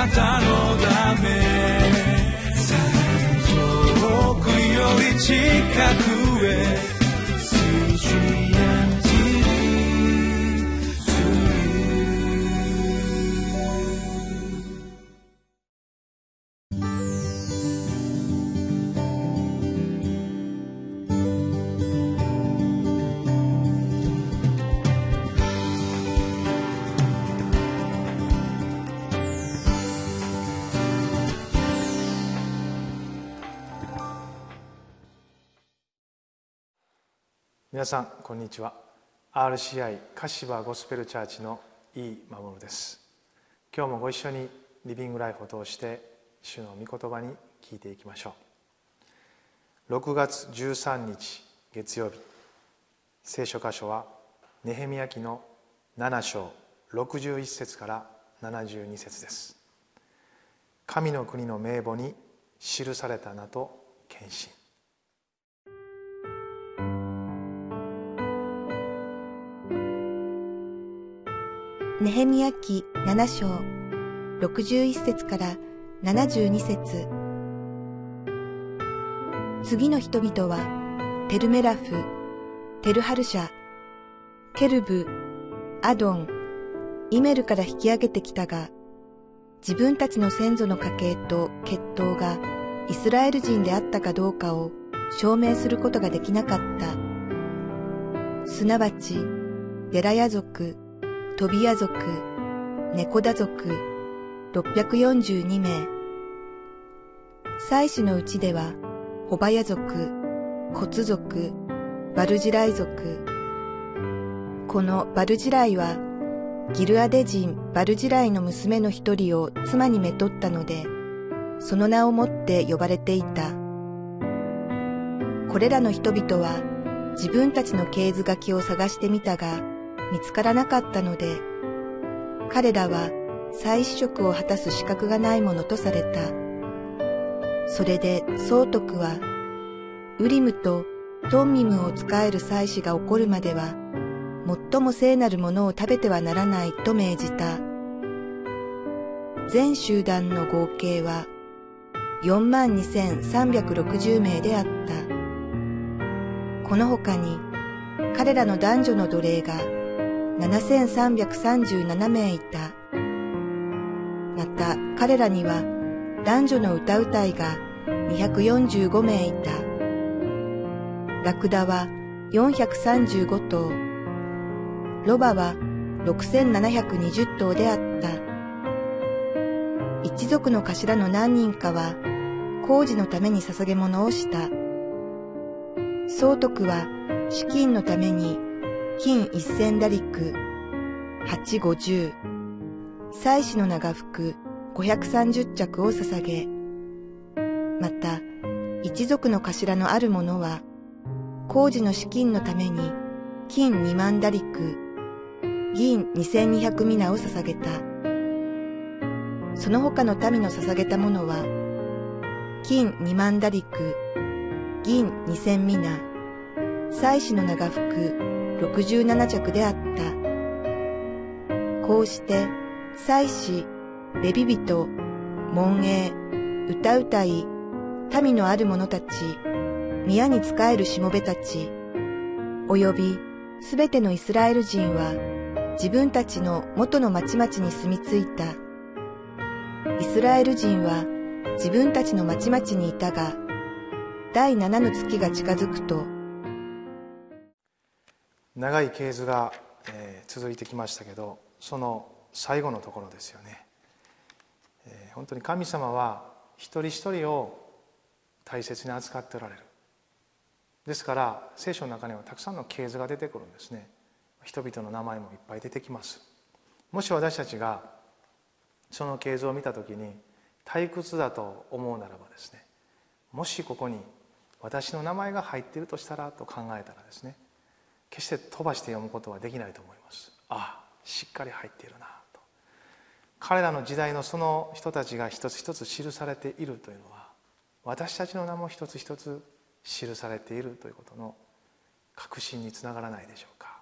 なたのため。遠くより近く。皆さんこんにちは。RCI 柏ゴスペルチャーチの井伊守です。今日もご一緒にリビングライフを通して主の御言葉に聞いていきましょう。6月13日月曜日。聖書箇所はネヘミヤ記の7章61節から72節です。神の国の名簿に記された名と献身。ネヘミヤ記7章61節から72節次の人々はテルメラフ、テルハルシャ、ケルブ、アドン、イメルから引き上げてきたが、自分たちの先祖の家系と血統がイスラエル人であったかどうかを証明することができなかった。すなわち、デラヤ族、トビア族、ネコダ族、642名。祭司のうちでは、ホバヤ族、コツ族、バルジライ族。このバルジライは、ギルアデ人バルジライの娘の一人を妻にめとったので、その名をもって呼ばれていた。これらの人々は自分たちの系図書きを探してみたが、見つからなかったので、彼らは再試食を果たす資格がないものとされた。それで総督は、ウリムとトンミムを使える祭司が起こるまでは、最も聖なるものを食べてはならないと命じた。全集団の合計は42,360名であった。この他に彼らの男女の奴隷が7337名いた。また彼らには男女の歌うたいが245名いた。ラクダは435頭、ロバは6720頭であった。一族の頭の何人かは工事のために捧げ物をした。総督は資金のために金一千打陸、八五十、祭祀の長服五百三十着を捧げ、また、一族の頭のある者は、工事の資金のために、金二万打陸、銀二千二百皆を捧げた。その他の民の捧げたものは、金二万打陸、銀二千皆、祭祀の長服67着であった。こうして、祭司、レビ人、門営、歌うたい、民のある者たち、宮に仕えるしもべたち、及びすべてのイスラエル人は自分たちの元の町々に住み着いた。イスラエル人は自分たちの町々にいたが、第七の月が近づくと、長い系図が、えー、続いてきましたけどその最後のところですよね、えー、本当に神様は一人一人を大切に扱っておられる。ですから聖書の中にはたくさんの系図が出てくるんですね。人々の名前もいっぱい出てきます。もし私たちがその系図を見た時に退屈だと思うならばですねもしここに私の名前が入っているとしたらと考えたらですね決して飛ばして読むことはできないと思います。ああしっかり入っているなと。彼らの時代のその人たちが一つ一つ記されているというのは私たちの名も一つ一つ記されているということの確信につながらないでしょうか。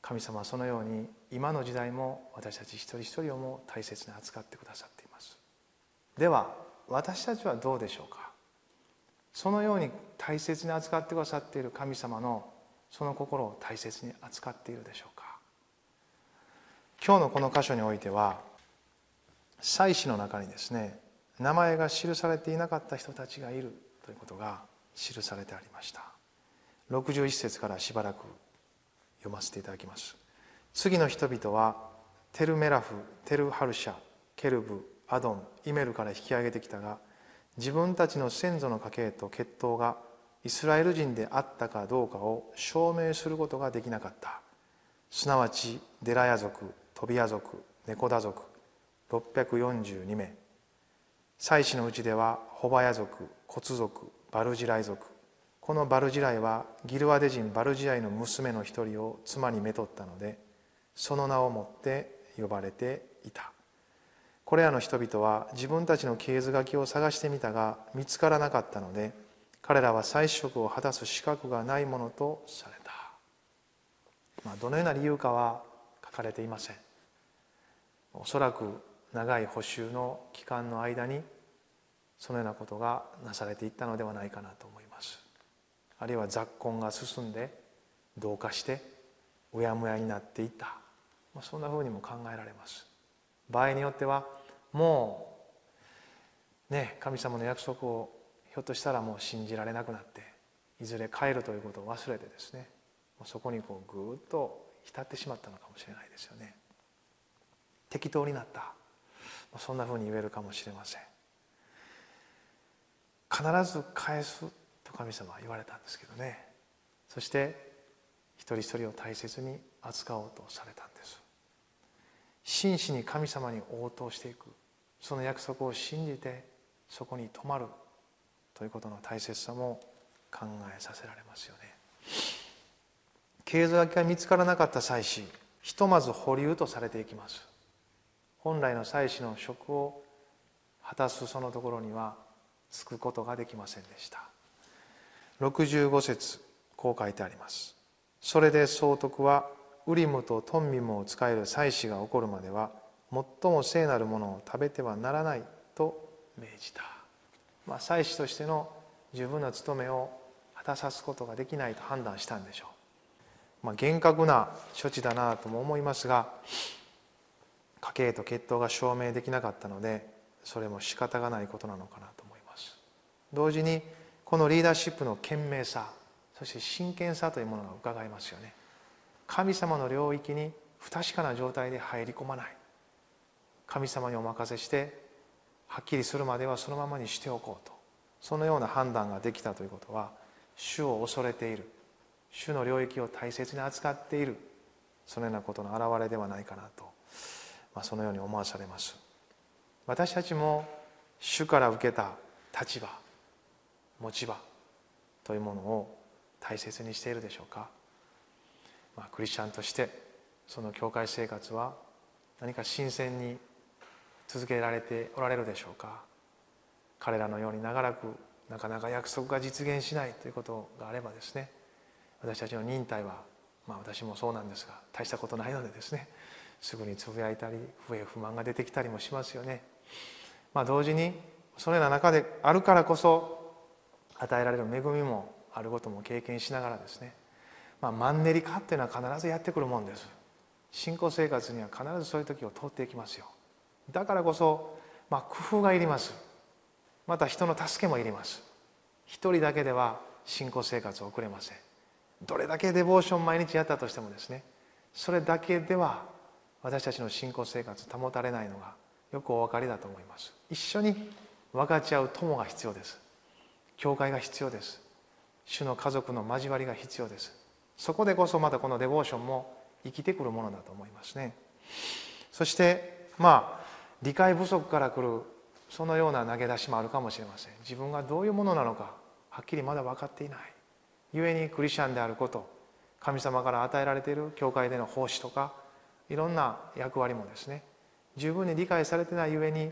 神様はそのように今の時代も私たち一人一人をも大切に扱ってくださっています。では私たちはどうでしょうか。そのように大切に扱ってくださっている神様のその心を大切に扱っているでしょうか。今日のこの箇所においては祭司の中にですね名前が記されていなかった人たちがいるということが記されてありました。61節からしばらく読ませていただきます。次の人々はテルメラフテルハルシャケルブアドンイメルから引き上げてきたが自分たちの先祖の家系と血統がイスラエル人であったかどうかを証明することができなかった。すなわちデラヤ族トビア族ネコダ族642名。祭司のうちではホバヤ族コツ族バルジライ族。このバルジライはギルアデ人バルジアイの娘の一人を妻にめとったのでその名をもって呼ばれていた。これらの人々は自分たちの系図書きを探してみたが見つからなかったので彼らは祭司職を果たす資格がないものとされた、まあ、どのような理由かは書かれていません。おそらく長い補修の期間の間にそのようなことがなされていったのではないかなと思います。あるいは雑婚が進んで同化してうやむやになっていった。まあそんなふうにも考えられます。場合によってはもうね神様の約束をょっとしたらもう信じられなくなっていずれ帰るということを忘れてですねそこにこうぐっと浸ってしまったのかもしれないですよね。適当になった。そんなふうに言えるかもしれません。必ず返すと神様は言われたんですけどね。そして一人一人を大切に扱おうとされたんです。真摯に神様に応答していく。その約束を信じてそこに止まる。ということの大切さも考えさせられますよね。経済が見つからなかった祭司ひとまず保留とされていきます。本来の祭司の職を果たすそのところにはつくことができませんでした。65節こう書いてあります。それで総督はウリムとトンミムを使える祭司が起こるまでは最も聖なるものを食べてはならないと命じた、まあ、祭司としての十分な務めを果たさすことができないと判断したんでしょう、まあ、厳格な処置だなとも思いますが家計と血統が証明できなかったのでそれも仕方がないことなのかなと思います。同時にこのリーダーシップの賢明さそして真剣さというものが伺えますよね。神様の領域に不確かな状態で入り込まない。神様にお任せしてはっきりするまではそのままにしておこうと。そのような判断ができたということは主を恐れている。主の領域を大切に扱っている。そのようなことの表れではないかなと、まあ、そのように思わされます。私たちも主から受けた立場持ち場というものを大切にしているでしょうか、まあ、クリスチャンとしてその教会生活は何か新鮮に続けられておられるでしょうか？彼らのように長らくなかなか約束が実現しないということがあればですね。私たちの忍耐はまあ私もそうなんですが大したことないのでですね。すぐにつぶやいたり不平不満が出てきたりもしますよね。まあ、同時にそのような中であるからこそ与えられる恵みもあることも経験しながらですね、まあ、マンネリ化っていうのは必ずやってくるもんです。信仰生活には必ずそういう時を通っていきますよ。だからこそ、まあ、工夫がいります。また人の助けもいります。一人だけでは信仰生活を送れません。どれだけデボーション毎日やったとしてもですねそれだけでは私たちの信仰生活保たれないのがよくお分かりだと思います。一緒に分かち合う友が必要です。教会が必要です。主の家族の交わりが必要です。そこでこそまたこのデボーションも生きてくるものだと思いますね。そしてまあ理解不足から来るそのような投げ出しもあるかもしれません。自分がどういうものなのかはっきりまだ分かっていない。故にクリスチャンであること神様から与えられている教会での奉仕とかいろんな役割もですね十分に理解されてないゆえに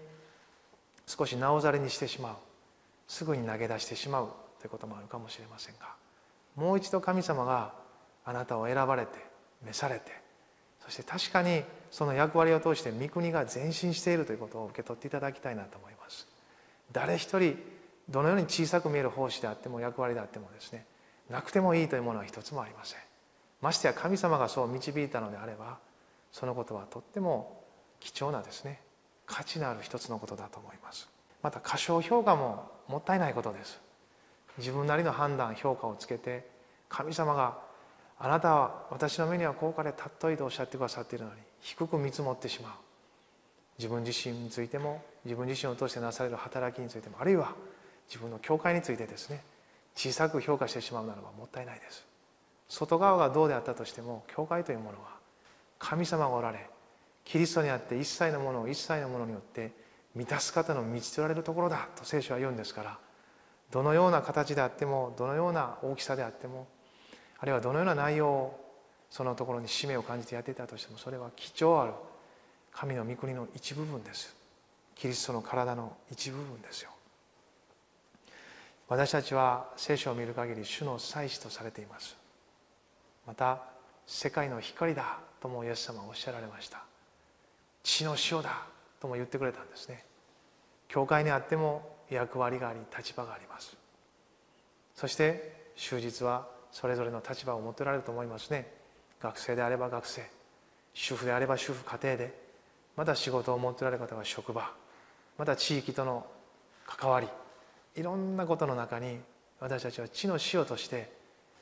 少しなおざりにしてしまう。すぐに投げ出してしまうということもあるかもしれませんがもう一度神様があなたを選ばれて召されてそして確かにその役割を通して御国が前進しているということを受け取っていただきたいなと思います。誰一人どのように小さく見える奉仕であっても役割であってもですねなくてもいいというものは一つもありません。ましてや神様がそう導いたのであればそのことはとっても貴重なですね価値のある一つのことだと思います。また過小評価ももったいないことです。自分なりの判断評価をつけて神様があなたは私の目には高価で尊いとおっしゃってくださっているのに低く見積もってしまう。自分自身についても自分自身を通してなされる働きについてもあるいは自分の教会についてですね小さく評価してしまうならばもったいないです。外側がどうであったとしても教会というものは神様がおられキリストにあって一切のものを一切のものによって満たす方の満ち取られるところだと聖書は言うんですからどのような形であってもどのような大きさであってもあるいはどのような内容をそのところに使命を感じてやっていたとしてもそれは貴重ある神の御国の一部分ですキリストの体の一部分ですよ。私たちは聖書を見る限り主の祭司とされています。また世界の光だともイエス様はおっしゃられました。血の塩だとも言ってくれたんですね。教会にあっても役割があり立場があります。そして終日はそれぞれの立場を持っておられると思いますね。学生であれば学生主婦であれば主婦家庭でまた仕事を持っておられる方は職場また地域との関わりいろんなことの中に私たちは地の塩として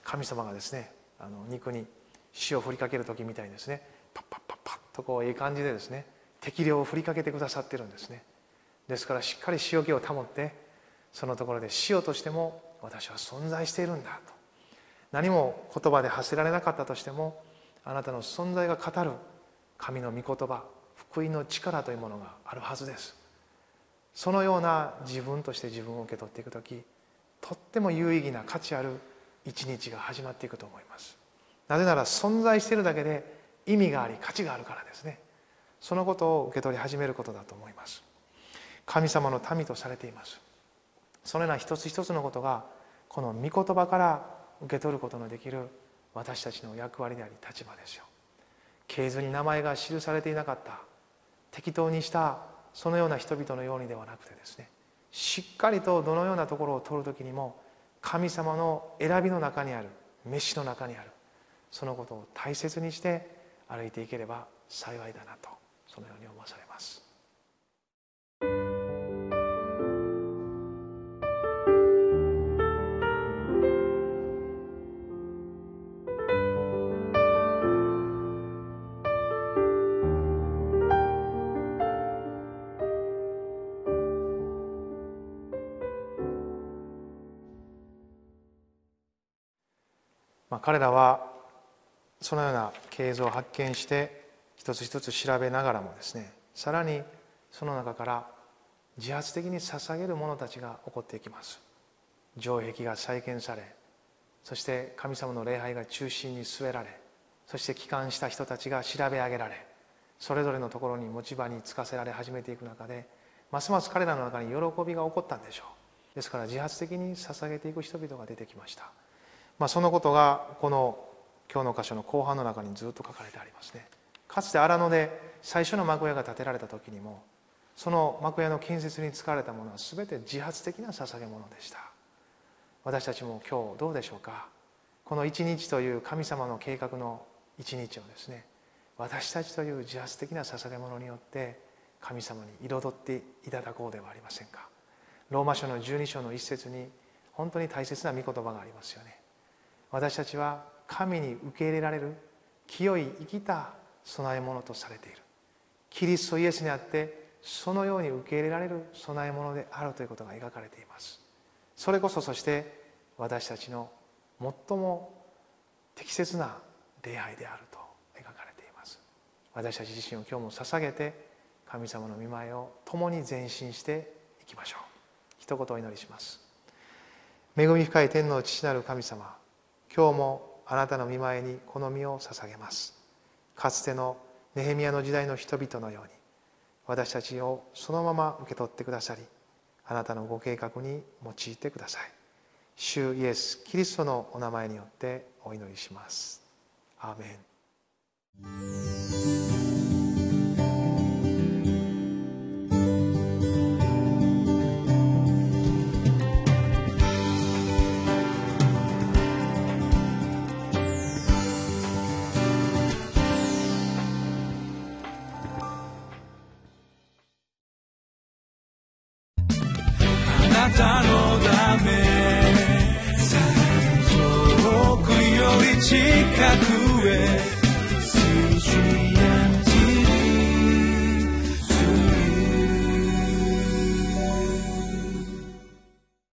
神様がですねあの肉に塩を振りかける時みたいにですね。パッパッパッパッとこういい感じでですね適量を振りかけてくださってるんですね。ですからしっかり塩気を保ってそのところで塩としても私は存在しているんだと。何も言葉で発せられなかったとしてもあなたの存在が語る神の御言葉福音の力というものがあるはずです。そのような自分として自分を受け取っていく時とっても有意義な価値ある一日が始まっていくと思います。なぜなら存在しているだけで意味があり価値があるからですね。そのことを受け取り始めることだと思います。神様の民とされています。そのような一つ一つのことがこの御言葉から受け取ることのできる私たちの役割であり立場ですよ系図に名前が記されていなかった。適当にしたそのような人々のようにではなくてですね。しっかりとどのようなところを通る時にも神様の選びの中にある飯の中にある。そのことを大切にして歩いていければ幸いだなとそのように思わされます。彼らはそのような経図を発見して一つ一つ調べながらもですねさらにその中から自発的に捧げる者たちが起こっていきます。城壁が再建されそして神様の礼拝が中心に据えられそして帰還した人たちが調べ上げられそれぞれのところに持ち場につかせられ始めていく中でますます彼らの中に喜びが起こったんでしょう。ですから自発的に捧げていく人々が出てきました、まあ、そのことがこの今日の箇所の後半の中にずっと書かれてありますね。かつて荒野で最初の幕屋が建てられた時にもその幕屋の建設に使われたものは全て自発的な捧げ物でした。私たちも今日どうでしょうか。この一日という神様の計画の一日をですね私たちという自発的な捧げ物によって神様に彩っていただこうではありませんか。ローマ書の12章の一節に本当に大切な御言葉がありますよね。私たちは神に受け入れられる清い生きた供え物とされている。キリストイエスにあってそのように受け入れられる供え物であるということが描かれています。それこそそして私たちの最も適切な礼拝であると描かれています。私たち自身を今日も捧げて神様の御前を共に前進していきましょう。一言お祈りします。恵み深い天の父なる神様今日もあなたの見前にこの身を捧げます。かつてのネヘミヤの時代の人々のように私たちをそのまま受け取ってくださりあなたのご計画に用いてください。主イエス・キリストのお名前によってお祈りします。アーメン。